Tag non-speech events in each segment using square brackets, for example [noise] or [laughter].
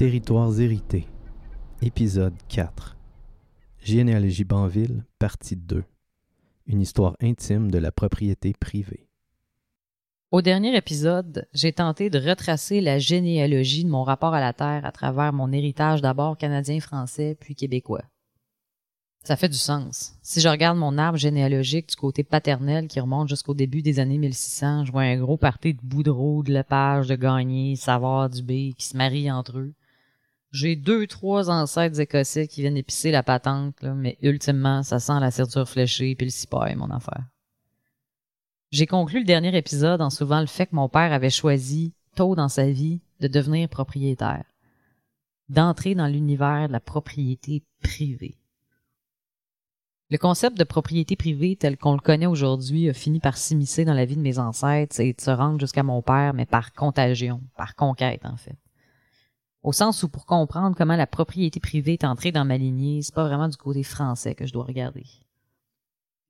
Territoires hérités, épisode 4. Généalogie Banville, partie 2. Une histoire intime de la propriété privée. Au dernier épisode, j'ai tenté de retracer la généalogie de mon rapport à la Terre à travers mon héritage d'abord canadien-français puis québécois. Ça fait du sens. Si je regarde mon arbre généalogique du côté paternel qui remonte jusqu'au début des années 1600, je vois un gros parti de Boudreau, de Lepage, de Gagné, Savard, Dubé qui se marient entre eux. J'ai deux, trois ancêtres écossais qui viennent épicer la patente, mais ultimement, ça sent la ceinture fléchée puis le cipaille, mon affaire. J'ai conclu le dernier épisode en souvent le fait que mon père avait choisi, tôt dans sa vie, de devenir propriétaire. D'entrer dans l'univers de la propriété privée. Le concept de propriété privée tel qu'on le connaît aujourd'hui a fini par s'immiscer dans la vie de mes ancêtres et de se rendre jusqu'à mon père, mais par contagion, par conquête en fait. Au sens où pour comprendre comment la propriété privée est entrée dans ma lignée, c'est pas vraiment du côté français que je dois regarder.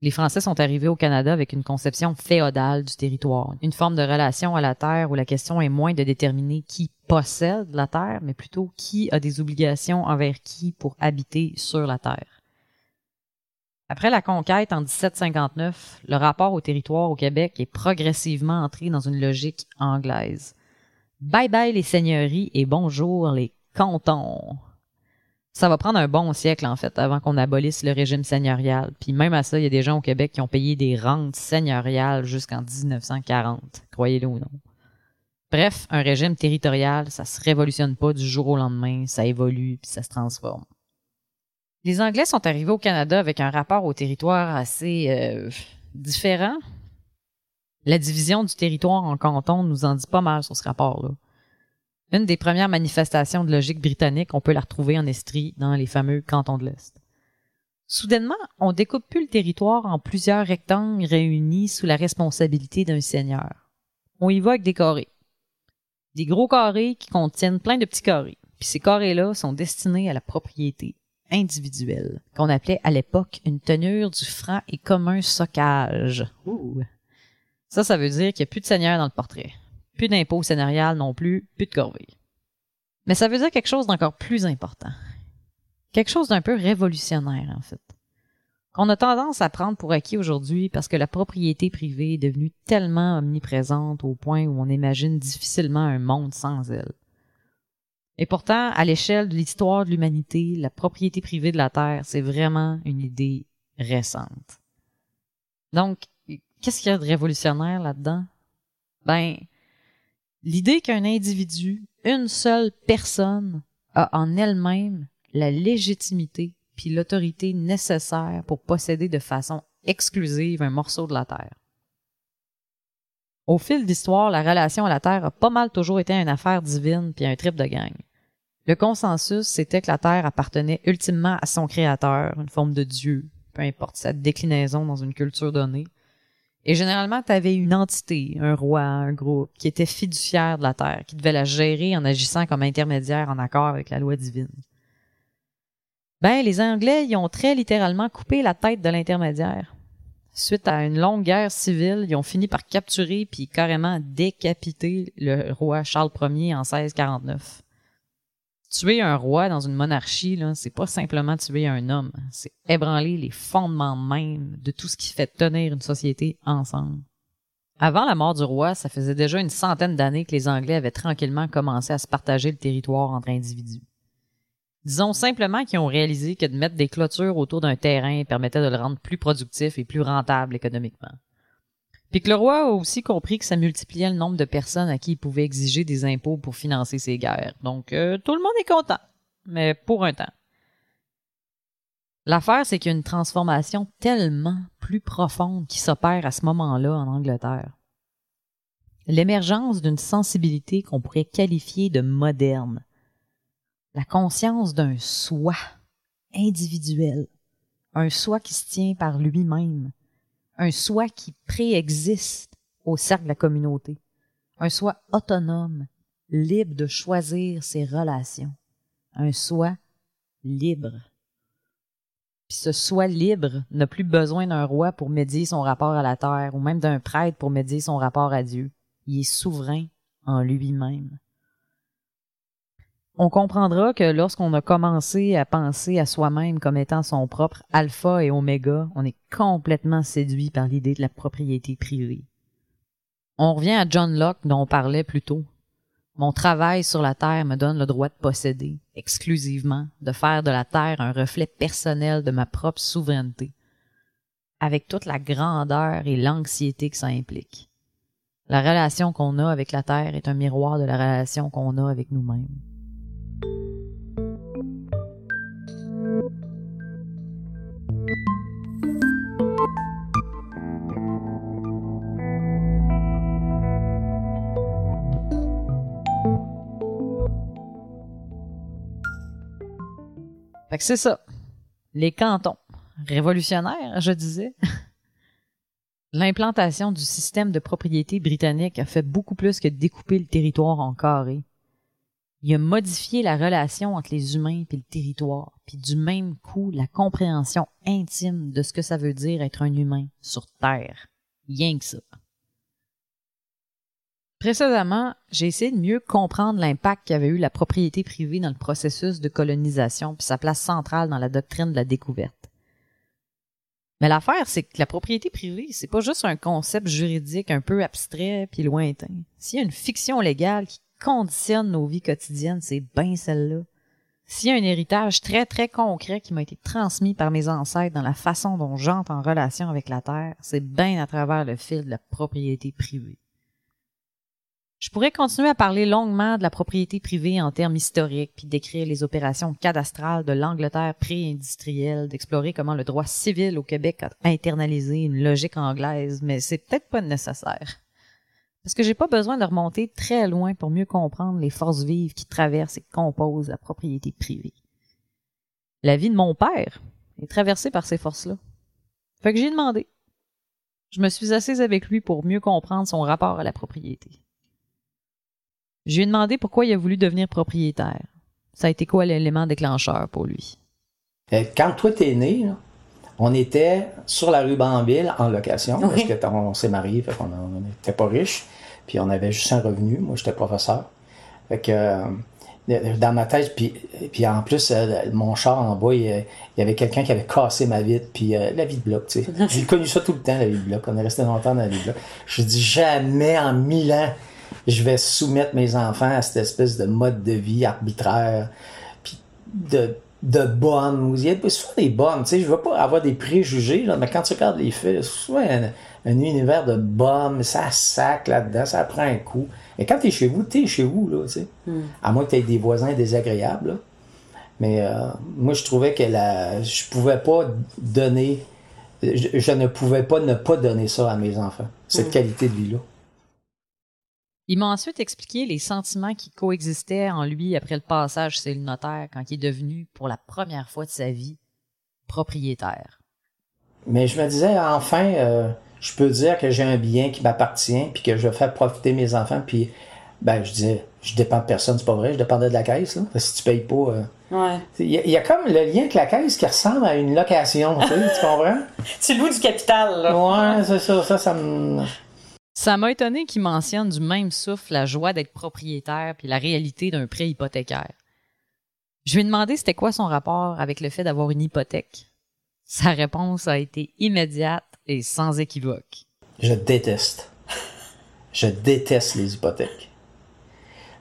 Les Français sont arrivés au Canada avec une conception féodale du territoire, une forme de relation à la terre où la question est moins de déterminer qui possède la terre, mais plutôt qui a des obligations envers qui pour habiter sur la terre. Après la conquête en 1759, le rapport au territoire au Québec est progressivement entré dans une logique anglaise. Bye bye les seigneuries et bonjour les cantons. Ça va prendre un bon siècle, en fait, avant qu'on abolisse le régime seigneurial. Puis même à ça, il y a des gens au Québec qui ont payé des rentes seigneuriales jusqu'en 1940, croyez-le ou non. Bref, un régime territorial, ça se révolutionne pas du jour au lendemain, ça évolue puis ça se transforme. Les Anglais sont arrivés au Canada avec un rapport au territoire assez euh, différent. La division du territoire en cantons nous en dit pas mal sur ce rapport-là. Une des premières manifestations de logique britannique, on peut la retrouver en Estrie dans les fameux cantons de l'Est. Soudainement, on découpe plus le territoire en plusieurs rectangles réunis sous la responsabilité d'un seigneur. On y va avec des carrés. Des gros carrés qui contiennent plein de petits carrés. Puis ces carrés-là sont destinés à la propriété individuelle, qu'on appelait à l'époque une tenure du franc et commun socage. Ça, ça veut dire qu'il n'y a plus de seigneur dans le portrait. Plus d'impôt seigneurial non plus, plus de corvée. Mais ça veut dire quelque chose d'encore plus important. Quelque chose d'un peu révolutionnaire, en fait. Qu'on a tendance à prendre pour acquis aujourd'hui parce que la propriété privée est devenue tellement omniprésente au point où on imagine difficilement un monde sans elle. Et pourtant, à l'échelle de l'histoire de l'humanité, la propriété privée de la Terre, c'est vraiment une idée récente. Donc, qu'est-ce qu'il y a de révolutionnaire là-dedans? Ben, l'idée qu'un individu, une seule personne, a en elle-même la légitimité puis l'autorité nécessaire pour posséder de façon exclusive un morceau de la Terre. Au fil d'histoire, la relation à la Terre a pas mal toujours été une affaire divine puis un trip de gang. Le consensus, c'était que la Terre appartenait ultimement à son créateur, une forme de Dieu, peu importe sa déclinaison dans une culture donnée. Et généralement, tu avais une entité, un roi, un groupe, qui était fiduciaire de la Terre, qui devait la gérer en agissant comme intermédiaire en accord avec la loi divine. Ben, les Anglais y ont très littéralement coupé la tête de l'intermédiaire. Suite à une longue guerre civile, ils ont fini par capturer puis carrément décapiter le roi Charles Ier en 1649 tuer un roi dans une monarchie, là, c'est pas simplement tuer un homme, c'est ébranler les fondements même de tout ce qui fait tenir une société ensemble. Avant la mort du roi, ça faisait déjà une centaine d'années que les Anglais avaient tranquillement commencé à se partager le territoire entre individus. Disons simplement qu'ils ont réalisé que de mettre des clôtures autour d'un terrain permettait de le rendre plus productif et plus rentable économiquement. Puis que le roi a aussi compris que ça multipliait le nombre de personnes à qui il pouvait exiger des impôts pour financer ses guerres. Donc euh, tout le monde est content, mais pour un temps. L'affaire, c'est qu'il y a une transformation tellement plus profonde qui s'opère à ce moment-là en Angleterre. L'émergence d'une sensibilité qu'on pourrait qualifier de moderne. La conscience d'un soi individuel. Un soi qui se tient par lui-même un soi qui préexiste au cercle de la communauté, un soi autonome, libre de choisir ses relations, un soi libre. Puis ce soi libre n'a plus besoin d'un roi pour médier son rapport à la terre, ou même d'un prêtre pour médier son rapport à Dieu. Il est souverain en lui-même. On comprendra que lorsqu'on a commencé à penser à soi-même comme étant son propre alpha et oméga, on est complètement séduit par l'idée de la propriété privée. On revient à John Locke dont on parlait plus tôt. Mon travail sur la Terre me donne le droit de posséder, exclusivement, de faire de la Terre un reflet personnel de ma propre souveraineté, avec toute la grandeur et l'anxiété que ça implique. La relation qu'on a avec la Terre est un miroir de la relation qu'on a avec nous-mêmes. C'est ça. Les cantons. Révolutionnaires, je disais. [laughs] L'implantation du système de propriété britannique a fait beaucoup plus que découper le territoire en carrés. Il a modifié la relation entre les humains et le territoire, puis du même coup la compréhension intime de ce que ça veut dire être un humain sur Terre. Rien que ça. Précédemment, j'ai essayé de mieux comprendre l'impact qu'avait eu la propriété privée dans le processus de colonisation puis sa place centrale dans la doctrine de la découverte. Mais l'affaire, c'est que la propriété privée, c'est pas juste un concept juridique un peu abstrait puis lointain. S'il y a une fiction légale qui conditionne nos vies quotidiennes, c'est bien celle-là. S'il y a un héritage très très concret qui m'a été transmis par mes ancêtres dans la façon dont j'entre en relation avec la Terre, c'est bien à travers le fil de la propriété privée. Je pourrais continuer à parler longuement de la propriété privée en termes historiques, puis décrire les opérations cadastrales de l'Angleterre pré-industrielle, d'explorer comment le droit civil au Québec a internalisé une logique anglaise, mais c'est peut-être pas nécessaire. Parce que j'ai pas besoin de remonter très loin pour mieux comprendre les forces vives qui traversent et composent la propriété privée. La vie de mon père est traversée par ces forces-là. Fait que j'ai demandé. Je me suis assise avec lui pour mieux comprendre son rapport à la propriété. Je lui ai demandé pourquoi il a voulu devenir propriétaire. Ça a été quoi l'élément déclencheur pour lui? Euh, quand toi t'es né, on était sur la rue Banville en location parce que on, s'est marié, fait qu'on n'était pas riche, puis on avait juste un revenu. Moi, j'étais professeur. Fait que euh, dans ma tête, puis, puis en plus, euh, mon char en bas, il, y avait quelqu'un qui avait cassé ma vitre, puis la vie de bloc, tu sais. J'ai connu ça tout le temps, la vie de bloc. On est resté longtemps dans la vie de bloc. Je dis jamais en mille ans je vais soumettre mes enfants à cette espèce de mode de vie arbitraire, puis de, de bonnes. Il y a souvent des bonnes, tu sais, je veux pas avoir des préjugés, là, mais quand tu regardes les faits, c'est souvent un, univers de bonnes, ça sac là-dedans, ça prend un coup. Et quand tu es chez vous, tu es chez vous, là, tu sais. Hmm. À moins que tu aies des voisins désagréables, Mais euh, moi, je trouvais que la, je pouvais pas donner, je, ne pouvais pas ne pas donner ça à mes enfants, cette hmm. qualité de vie-là. Il m'a ensuite expliqué les sentiments qui coexistaient en lui après le passage chez le notaire quand il est devenu, pour la première fois de sa vie, propriétaire. Mais je me disais, enfin, euh, je peux dire que j'ai un bien qui m'appartient, puis que je fais profiter mes enfants, puis ben, je disais, je dépends de personne, c'est pas vrai, je dépendais de la caisse, là. si tu payes pas. Euh, ouais. Il y, a comme le lien avec la caisse qui ressemble à une location, tu, tu comprends? [laughs] tu loues du capital, là. Ouais, c'est ça, ça, ça me. Ça m'a étonné qu'il mentionne du même souffle la joie d'être propriétaire puis la réalité d'un prêt hypothécaire. Je lui ai demandé c'était quoi son rapport avec le fait d'avoir une hypothèque. Sa réponse a été immédiate et sans équivoque. Je déteste. Je déteste les hypothèques.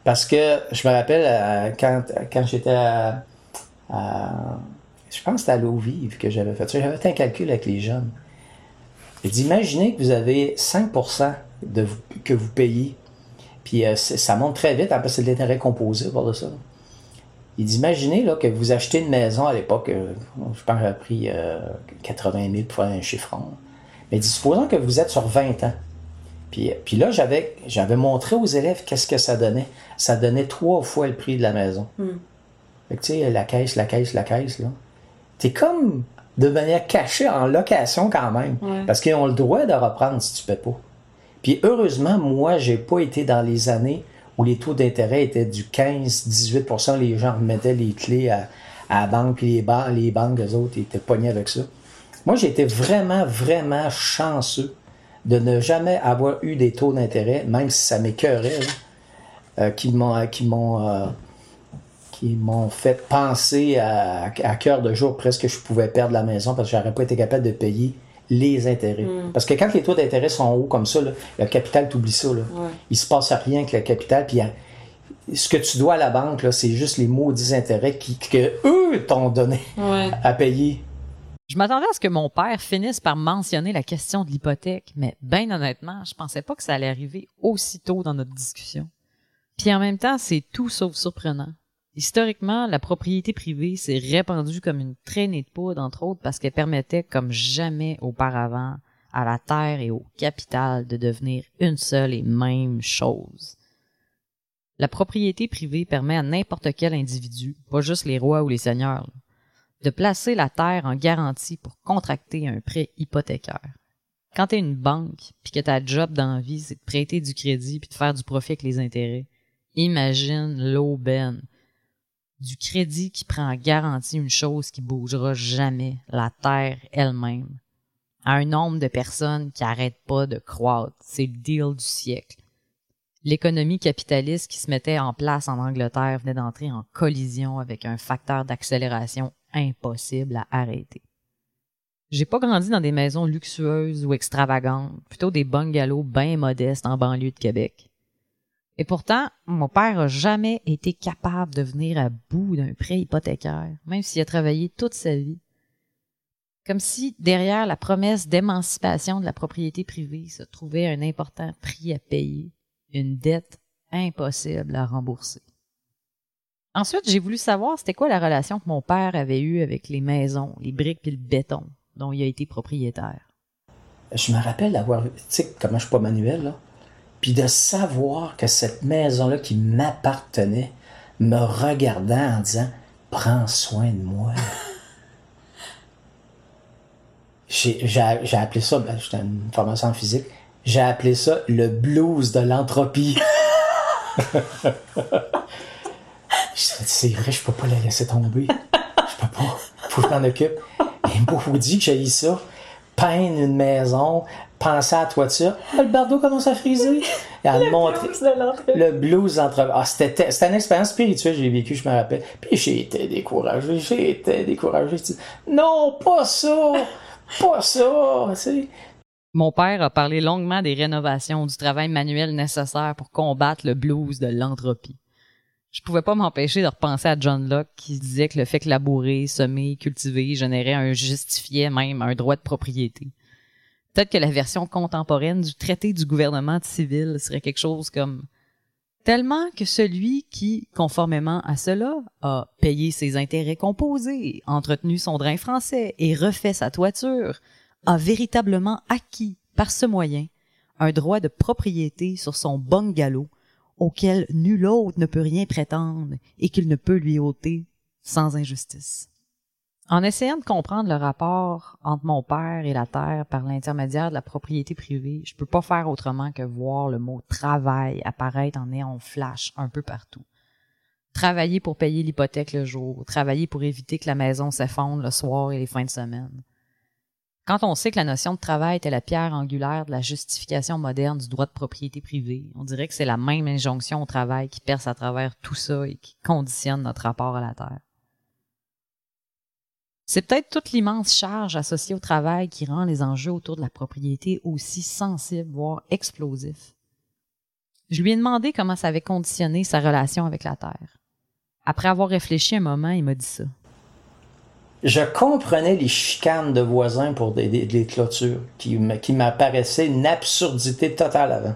Parce que je me rappelle euh, quand, quand j'étais à, Je pense que c'était à l'eau vive que j'avais fait ça. J'avais fait un calcul avec les jeunes. Et d'imaginer que vous avez 5% de que vous payez. Puis euh, ça monte très vite, après c'est de l'intérêt composé, voir de ça. Il dit, imaginez là, que vous achetez une maison à l'époque, euh, je pense que pris 80 euh, 000 pour faire un chiffron. Mais supposons que vous êtes sur 20 ans. Puis, puis là, j'avais, j'avais montré aux élèves qu'est-ce que ça donnait. Ça donnait trois fois le prix de la maison. Hmm. Fait que tu sais, la caisse, la caisse, la caisse, là. T'es comme de manière cachée en location quand même. Parce qu'ils ont le droit de reprendre si tu paies pas. Puis heureusement, moi, j'ai pas été dans les années où les taux d'intérêt étaient du 15-18% les gens remettaient les clés à, la banque, puis les, les banques, eux autres, étaient pognés avec ça. Moi, j'ai été vraiment, vraiment chanceux de ne jamais avoir eu des taux d'intérêt, même si ça m'écœurait, euh, qui m'ont, qui m'ont, euh, qui m'ont fait penser à, à cœur de jour presque que je pouvais perdre la maison parce que j'aurais pas été capable de payer les intérêts. Mm. Parce que quand les taux d'intérêt sont hauts comme ça, là, le capital, t'oublies ça. Là. Ouais. Il se passe rien avec le capital. Puis ce que tu dois à la banque, là, c'est juste les maudits intérêts qui, que eux t'ont donné Ouais. à payer. Je m'attendais à ce que mon père finisse par mentionner la question de l'hypothèque, mais ben honnêtement, je pensais pas que ça allait arriver aussitôt dans notre discussion. Puis en même temps, c'est tout sauf surprenant. Historiquement, la propriété privée s'est répandue comme une traînée de poudre, entre autres, parce qu'elle permettait, comme jamais auparavant, à la terre et au capital de devenir une seule et même chose. La propriété privée permet à n'importe quel individu, pas juste les rois ou les seigneurs, de placer la terre en garantie pour contracter un prêt hypothécaire. Quand t'es une banque, puis que ta job dans la vie, c'est de prêter du crédit puis de faire du profit avec les intérêts, imagine l'aubaine du crédit qui prend en garantie une chose qui bougera jamais, la terre elle-même, à un nombre de personnes qui arrêtent pas de croître. C'est le deal du siècle. L'économie capitaliste qui se mettait en place en Angleterre venait d'entrer en collision avec un facteur d'accélération impossible à arrêter. J'ai pas grandi dans des maisons luxueuses ou extravagantes, plutôt des bungalows bien modestes en banlieue de Québec. Et pourtant, mon père a jamais été capable de venir à bout d'un prêt hypothécaire, même s'il a travaillé toute sa vie. Comme si derrière la promesse d'émancipation de la propriété privée se trouvait un important prix à payer, une dette impossible à rembourser. Ensuite, j'ai voulu savoir c'était quoi la relation que mon père avait eue avec les maisons, les briques et le béton dont il a été propriétaire. Je me rappelle d'avoir, tu sais, comment je suis pas manuel, là, puis de savoir que cette maison-là qui m'appartenait me regardait en disant Prends soin de moi. [laughs] J'ai appelé ça, ben, j'étais une formation en physique, j'ai appelé ça le blues de l'entropie. [laughs] C'est vrai, je peux pas la laisser tomber. Je peux pas. Faut que je m'en occupe. Et moi, vous dit que j'ai eu ça. Peindre une maison, penser à la toiture. Ah, le bardeau commence à friser. Et à [laughs] me montrer. Blues de. Le blues entre. Ah, c'était c'était une expérience spirituelle que j'ai vécue, je me rappelle. Puis j'ai été découragé, j'ai été découragé. Non, pas ça! Pas ça! Tu sais. Mon père a parlé longuement des rénovations, du travail manuel nécessaire pour combattre le blues de l'entropie. Je pouvais pas m'empêcher de repenser à John Locke qui disait que le fait que labourer, semer, cultiver générait un justifiait même un droit de propriété. Peut-être que la version contemporaine du traité du gouvernement civil serait quelque chose comme tellement que celui qui, conformément à cela, a payé ses intérêts composés, entretenu son drain français et refait sa toiture, a véritablement acquis, par ce moyen, un droit de propriété sur son bungalow auquel nul autre ne peut rien prétendre et qu'il ne peut lui ôter sans injustice. En essayant de comprendre le rapport entre mon père et la terre par l'intermédiaire de la propriété privée, je peux pas faire autrement que voir le mot travail apparaître en néon flash un peu partout. Travailler pour payer l'hypothèque le jour, travailler pour éviter que la maison s'effondre le soir et les fins de semaine. Quand on sait que la notion de travail était la pierre angulaire de la justification moderne du droit de propriété privée, on dirait que c'est la même injonction au travail qui perce à travers tout ça et qui conditionne notre rapport à la terre. C'est peut-être toute l'immense charge associée au travail qui rend les enjeux autour de la propriété aussi sensibles, voire explosifs. Je lui ai demandé comment ça avait conditionné sa relation avec la terre. Après avoir réfléchi un moment, il m'a dit ça. Je comprenais les chicanes de voisins pour des, clôtures qui, m'apparaissaient une absurdité totale avant.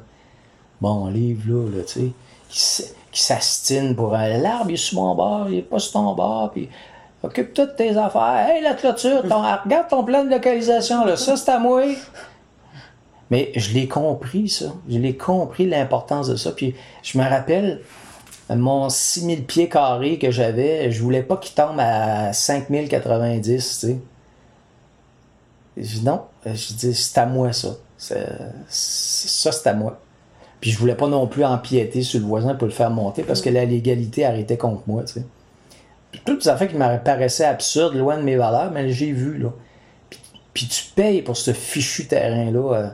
Bon, livre là, là tu sais, qui, s'astine pour un l'arbre, il est sur mon bord, il est pas sur ton bord, puis occupe toutes tes affaires. Hey, la clôture, ton- [laughs] regarde ton plan de localisation, là, ça c'est à moi. Mais je l'ai compris, ça. Je l'ai compris l'importance de ça. Puis je me rappelle, mon 6000 pieds carrés que j'avais, je voulais pas qu'il tombe à 5090, tu sais. Je dis non, je dis c'est à moi ça. Ça c'est à moi. Puis je voulais pas non plus empiéter sur le voisin pour le faire monter parce que la légalité arrêtait contre moi, tu sais. Toutes les affaires qui me paraissaient absurdes, loin de mes valeurs, mais j'ai vu, là. Puis, puis tu payes pour ce fichu terrain-là. euh,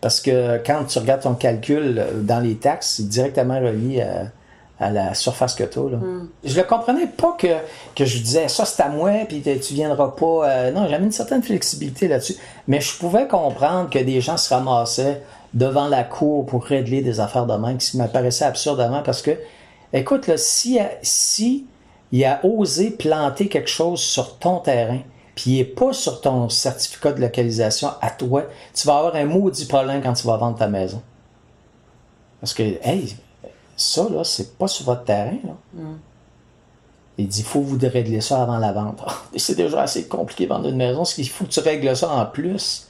parce que quand tu regardes ton calcul euh, dans les taxes, c'est directement relié à, à la surface que tu là. Je le comprenais pas que, que je disais ça c'est à moi puis tu viendras pas. euh, non, j'avais une certaine flexibilité là-dessus. Mais je pouvais comprendre que des gens se ramassaient devant la cour pour régler des affaires de main qui m'apparaissaient absurdement parce que, écoute, là, si, si il a osé planter quelque chose sur ton terrain, puis il n'est pas sur ton certificat de localisation à toi, tu vas avoir un maudit problème quand tu vas vendre ta maison. Parce que, hey, ça, là, c'est pas sur votre terrain, là. Il dit, il faut vous régler ça avant la vente. [laughs] C'est déjà assez compliqué de vendre une maison, parce qu'il faut que tu règles ça en plus.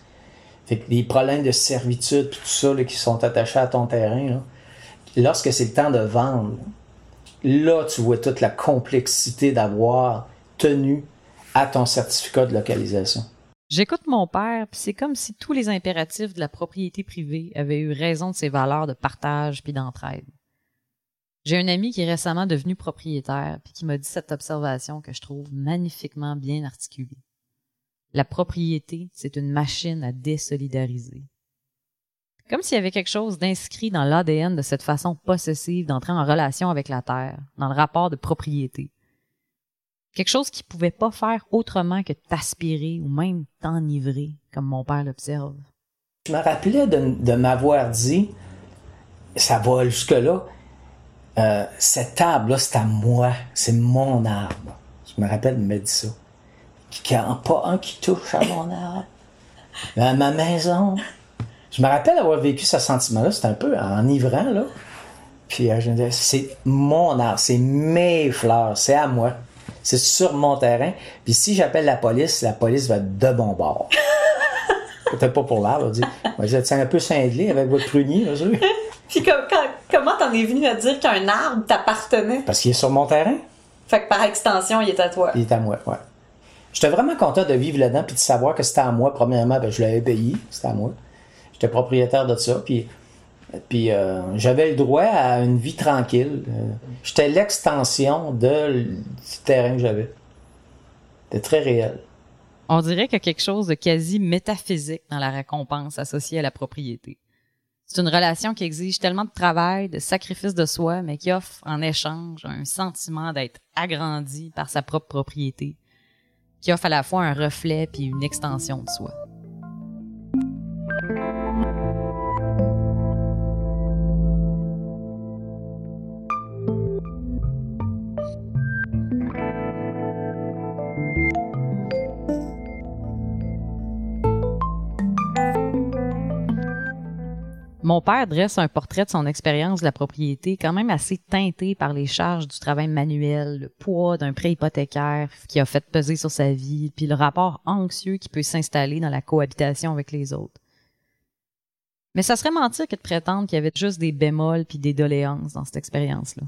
Fait que les problèmes de servitude, tout ça, là, qui sont attachés à ton terrain, là, lorsque c'est le temps de vendre, là, tu vois toute la complexité d'avoir tenu à ton certificat de localisation. J'écoute mon père, puis c'est comme si tous les impératifs de la propriété privée avaient eu raison de ses valeurs de partage puis d'entraide. J'ai un ami qui est récemment devenu propriétaire puis qui m'a dit cette observation que je trouve magnifiquement bien articulée. La propriété, c'est une machine à désolidariser. Comme s'il y avait quelque chose d'inscrit dans l'ADN de cette façon possessive d'entrer en relation avec la terre, dans le rapport de propriété. Quelque chose qui pouvait pas faire autrement que t'aspirer ou même t'enivrer, comme mon père l'observe. Je me rappelais de, de m'avoir dit, ça va jusque-là, euh, cette table-là, c'est à moi, c'est mon arbre. Je me rappelle de me dire ça. Qu'il n'y a pas un qui touche à mon arbre. [laughs] À ma maison. Je me rappelle avoir vécu ce sentiment-là, c'était un peu enivrant, là. Puis euh, je me disais, c'est mon arbre, c'est mes fleurs, c'est à moi. C'est sur mon terrain. Puis si j'appelle la police, la police va être de bon bord. [laughs] Peut-être pas pour l'arbre, dit. Moi, je un peu cinglé avec votre prunier, là. [laughs] Puis comme- quand- comment t'en es venu à dire qu'un arbre t'appartenait? Parce qu'il est sur mon terrain. Fait que par extension, il est à toi. Il est à moi, ouais. J'étais vraiment content de vivre là-dedans puis de savoir que c'était à moi. Premièrement, ben, je l'avais payé, c'était à moi. J'étais propriétaire de ça, puis, euh, j'avais le droit à une vie tranquille. Euh, J'étais l'extension du terrain que j'avais. C'était très réel. On dirait qu'il y a quelque chose de quasi métaphysique dans la récompense associée à la propriété. C'est une relation qui exige tellement de travail, de sacrifice de soi, mais qui offre en échange un sentiment d'être agrandi par sa propre propriété, qui offre à la fois un reflet puis une extension de soi. Mon père dresse un portrait de son expérience de la propriété quand même assez teinté par les charges du travail manuel, le poids d'un prêt hypothécaire qui a fait peser sur sa vie, puis le rapport anxieux qui peut s'installer dans la cohabitation avec les autres. Mais ça serait mentir que de prétendre qu'il y avait juste des bémols puis des doléances dans cette expérience-là.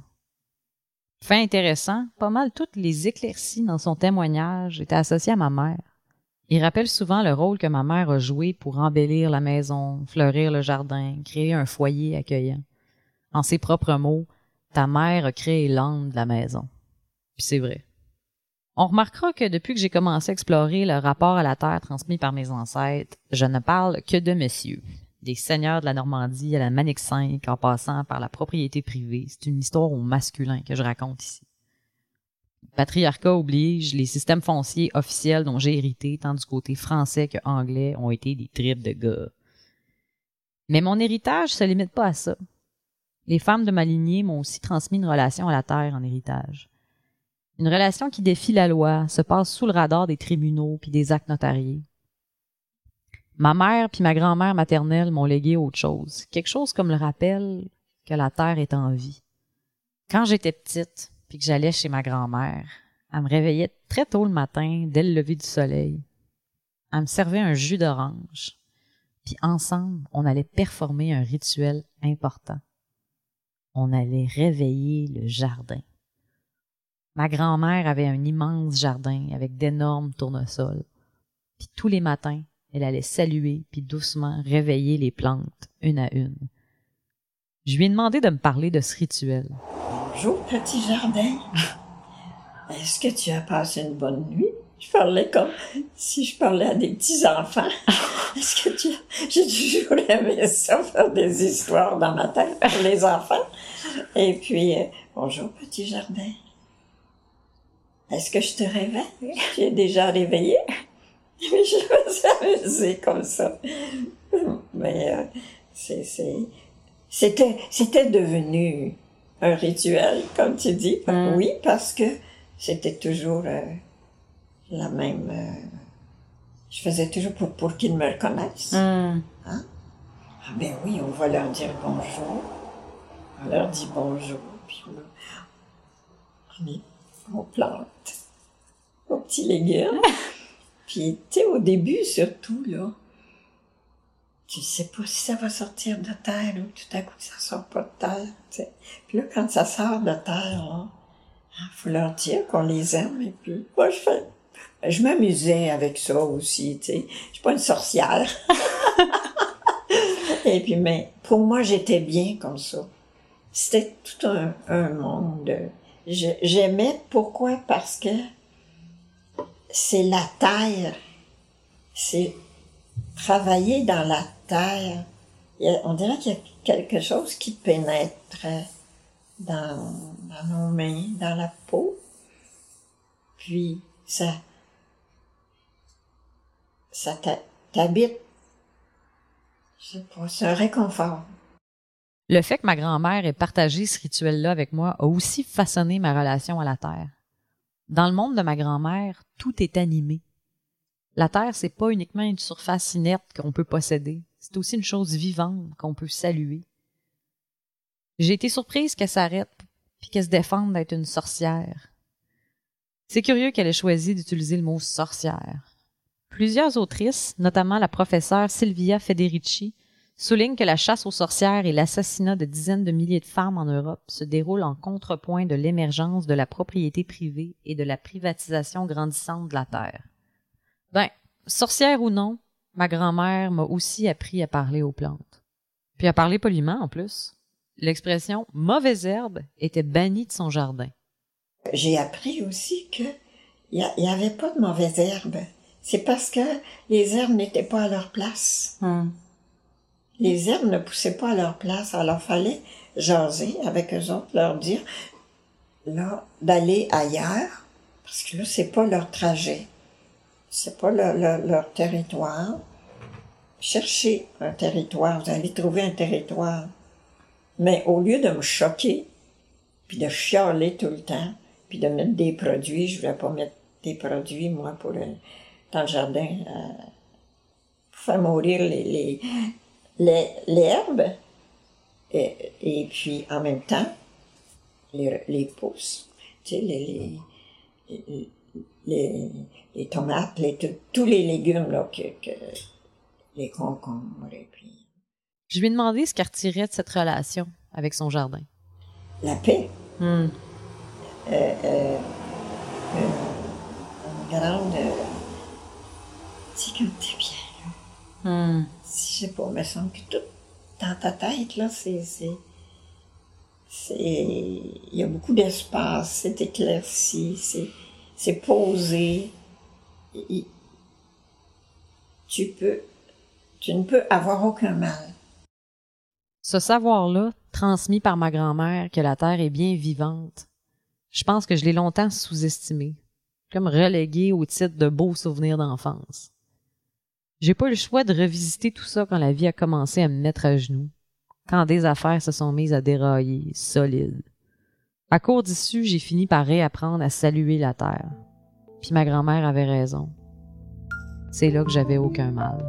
Fait intéressant, pas mal toutes les éclaircies dans son témoignage étaient associées à ma mère. Il rappelle souvent le rôle que ma mère a joué pour embellir la maison, fleurir le jardin, créer un foyer accueillant. En ses propres mots, ta mère a créé l'âme de la maison. Puis c'est vrai. On remarquera que depuis que j'ai commencé à explorer le rapport à la terre transmis par mes ancêtres, je ne parle que de messieurs. Des seigneurs de la Normandie à la Manic 5 en passant par la propriété privée. C'est une histoire au masculin que je raconte ici. Patriarcat oblige, les systèmes fonciers officiels dont j'ai hérité, tant du côté français que anglais, ont été des tripes de gars. Mais mon héritage se limite pas à ça. Les femmes de ma lignée m'ont aussi transmis une relation à la terre en héritage. Une relation qui défie la loi, se passe sous le radar des tribunaux puis des actes notariés. Ma mère puis ma grand-mère maternelle m'ont légué autre chose, quelque chose comme le rappel que la terre est en vie. Quand j'étais petite, puis que j'allais chez ma grand-mère, elle me réveillait très tôt le matin, dès le lever du soleil. Elle me servait un jus d'orange. Puis ensemble, on allait performer un rituel important. On allait réveiller le jardin. Ma grand-mère avait un immense jardin avec d'énormes tournesols. Puis tous les matins, elle allait saluer puis doucement réveiller les plantes une à une. Je lui ai demandé de me parler de ce rituel. Bonjour, petit jardin. [laughs] Est-ce que tu as passé une bonne nuit? Je parlais comme si je parlais à des petits-enfants. [laughs] Est-ce que tu as... J'ai toujours aimé ça, faire des histoires dans ma tête pour les enfants. Et puis, euh, bonjour petit jardin. Est-ce que je te réveille? J'ai déjà réveillé? Mais [laughs] je me suis amusée comme ça. Mais euh, c'est, c'est, c'était, c'était devenu un rituel, comme tu dis. Mm. Oui, parce que c'était toujours euh, la même. euh, je faisais toujours pour, pour qu'ils me reconnaissent. Hmm. Ah ben oui, on va leur dire bonjour. On leur dit bonjour, puis on, est- on plante nos petits légumes. [laughs] puis, tu sais, au début, surtout, là, tu sais pas si ça va sortir de terre ou tout à coup ça sort pas de terre, tu sais. Puis là, quand ça sort de terre, il faut leur dire qu'on les aime, et puis moi, je fais... Je m'amusais avec ça aussi, tu sais. Je suis pas une sorcière. [laughs] Et puis, mais pour moi, j'étais bien comme ça. C'était tout un, un monde. J'aimais pourquoi? Parce que c'est la terre. C'est travailler dans la on dirait qu'il y a quelque chose qui pénètre dans, nos mains, dans la peau. Puis, ça, ça t'habite. C'est un réconfort. Le fait que ma grand-mère ait partagé ce rituel-là avec moi a aussi façonné ma relation à la Terre. Dans le monde de ma grand-mère, tout est animé. La Terre, c'est pas uniquement une surface inerte qu'on peut posséder, c'est aussi une chose vivante qu'on peut saluer. J'ai été surprise qu'elle s'arrête puis qu'elle se défende d'être une sorcière. C'est curieux qu'elle ait choisi d'utiliser le mot sorcière. Plusieurs autrices, notamment la professeure Silvia Federici, souligne que la chasse aux sorcières et l'assassinat de dizaines de milliers de femmes en Europe se déroulent en contrepoint de l'émergence de la propriété privée et de la privatisation grandissante de la terre. Ben, sorcière ou non, ma grand-mère m'a aussi appris à parler aux plantes. Puis à parler poliment en plus. L'expression mauvaise herbe était bannie de son jardin. J'ai appris aussi que il n'y avait pas de mauvaises herbes. C'est parce que les herbes n'étaient pas à leur place. Les herbes ne poussaient pas à leur place. Alors, fallait jaser avec eux autres, leur dire, là, d'aller ailleurs, parce que là, c'est pas leur trajet. C'est pas leur, leur, leur territoire. Cherchez un territoire. Vous allez trouver un territoire. Mais au lieu de me choquer, puis de chialer tout le temps, puis de mettre des produits, je voulais pas mettre des produits, moi, pour le, dans le jardin, euh, pour faire mourir les, les, les, les herbes, et, et puis en même temps, les, les pousses, tu sais, les, les, les, tomates, les, tous- les légumes, là, que, que, les concombres, et puis Je lui ai demandé ce qu'elle retirait de cette relation avec son jardin. la paix. Hmm. euh, euh, une, une grande. euh, tu sais, quand t'es bien, Hmm. je sais pas, me semble que tout dans ta tête, là, c'est. il y a beaucoup d'espace, c'est éclairci, c'est posé. Tu peux, tu ne peux avoir aucun mal. Ce savoir-là, transmis par ma grand-mère que la Terre est bien vivante, je pense que je l'ai longtemps sous-estimé, comme relégué au titre de beaux souvenirs d'enfance. J'ai pas eu le choix de revisiter tout ça quand la vie a commencé à me mettre à genoux, quand des affaires se sont mises à dérailler, solides. À court d'issue, j'ai fini par réapprendre à saluer la Terre. Puis ma grand-mère avait raison. C'est là que j'avais aucun mal.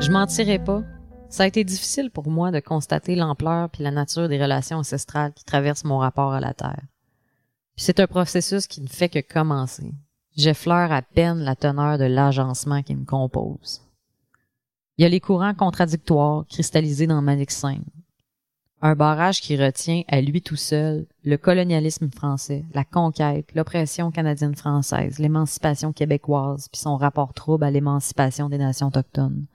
Je mentirais pas. Ça a été difficile pour moi de constater l'ampleur puis la nature des relations ancestrales qui traversent mon rapport à la Terre. C'est un processus qui ne fait que commencer. J'effleure à peine la teneur de l'agencement qui me compose. Il y a les courants contradictoires cristallisés dans Manixin. Un barrage qui retient à lui tout seul le colonialisme français, la conquête, l'oppression canadienne-française, l'émancipation québécoise, puis son rapport trouble à l'émancipation des nations autochtones.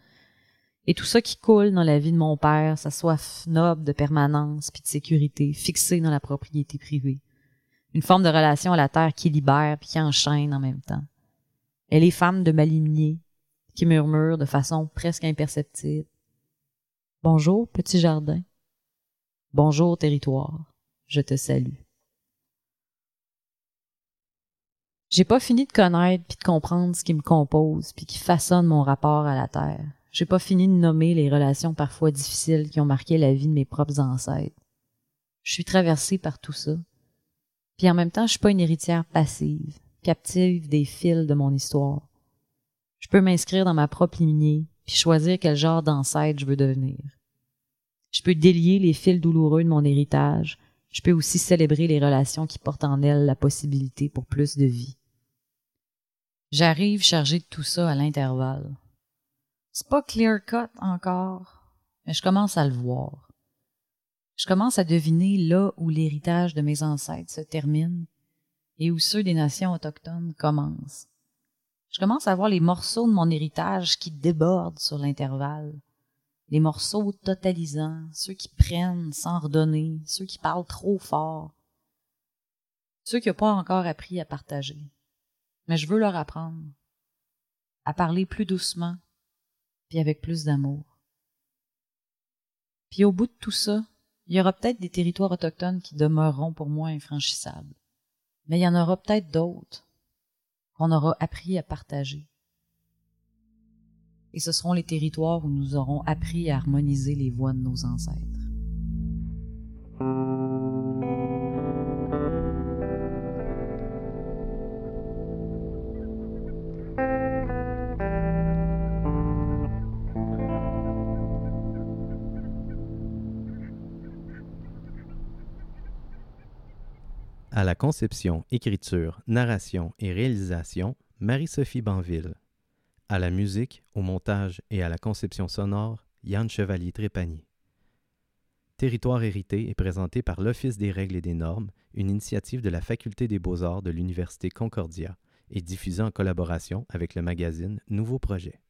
Et tout ça qui coule dans la vie de mon père, sa soif noble de permanence puis de sécurité, fixée dans la propriété privée. Une forme de relation à la terre qui libère puis qui enchaîne en même temps. Elle est femme de malimier, qui murmure de façon presque imperceptible. Bonjour, petit jardin. Bonjour, territoire. Je te salue. J'ai pas fini de connaître puis de comprendre ce qui me compose puis qui façonne mon rapport à la terre. J'ai pas fini de nommer les relations parfois difficiles qui ont marqué la vie de mes propres ancêtres. Je suis traversée par tout ça. Puis en même temps, je suis pas une héritière passive, captive des fils de mon histoire. Je peux m'inscrire dans ma propre lignée puis choisir quel genre d'ancêtre je veux devenir. Je peux délier les fils douloureux de mon héritage. Je peux aussi célébrer les relations qui portent en elles la possibilité pour plus de vie. J'arrive chargé de tout ça à l'intervalle. C'est pas clear cut encore, mais je commence à le voir. Je commence à deviner là où l'héritage de mes ancêtres se termine et où ceux des nations autochtones commencent. Je commence à voir les morceaux de mon héritage qui débordent sur l'intervalle. Les morceaux totalisants, ceux qui prennent sans redonner, ceux qui parlent trop fort, ceux qui n'ont pas encore appris à partager mais je veux leur apprendre à parler plus doucement, puis avec plus d'amour. Puis au bout de tout ça, il y aura peut-être des territoires autochtones qui demeureront pour moi infranchissables, mais il y en aura peut-être d'autres qu'on aura appris à partager. Et ce seront les territoires où nous aurons appris à harmoniser les voix de nos ancêtres. Conception, écriture, narration et réalisation, Marie-Sophie Banville. À la musique, au montage et à la conception sonore, Yann Chevalier-Trépanier. Territoire hérité est présenté par l'Office des règles et des normes, une initiative de la Faculté des beaux-arts de l'Université Concordia et diffusée en collaboration avec le magazine Nouveau Projet.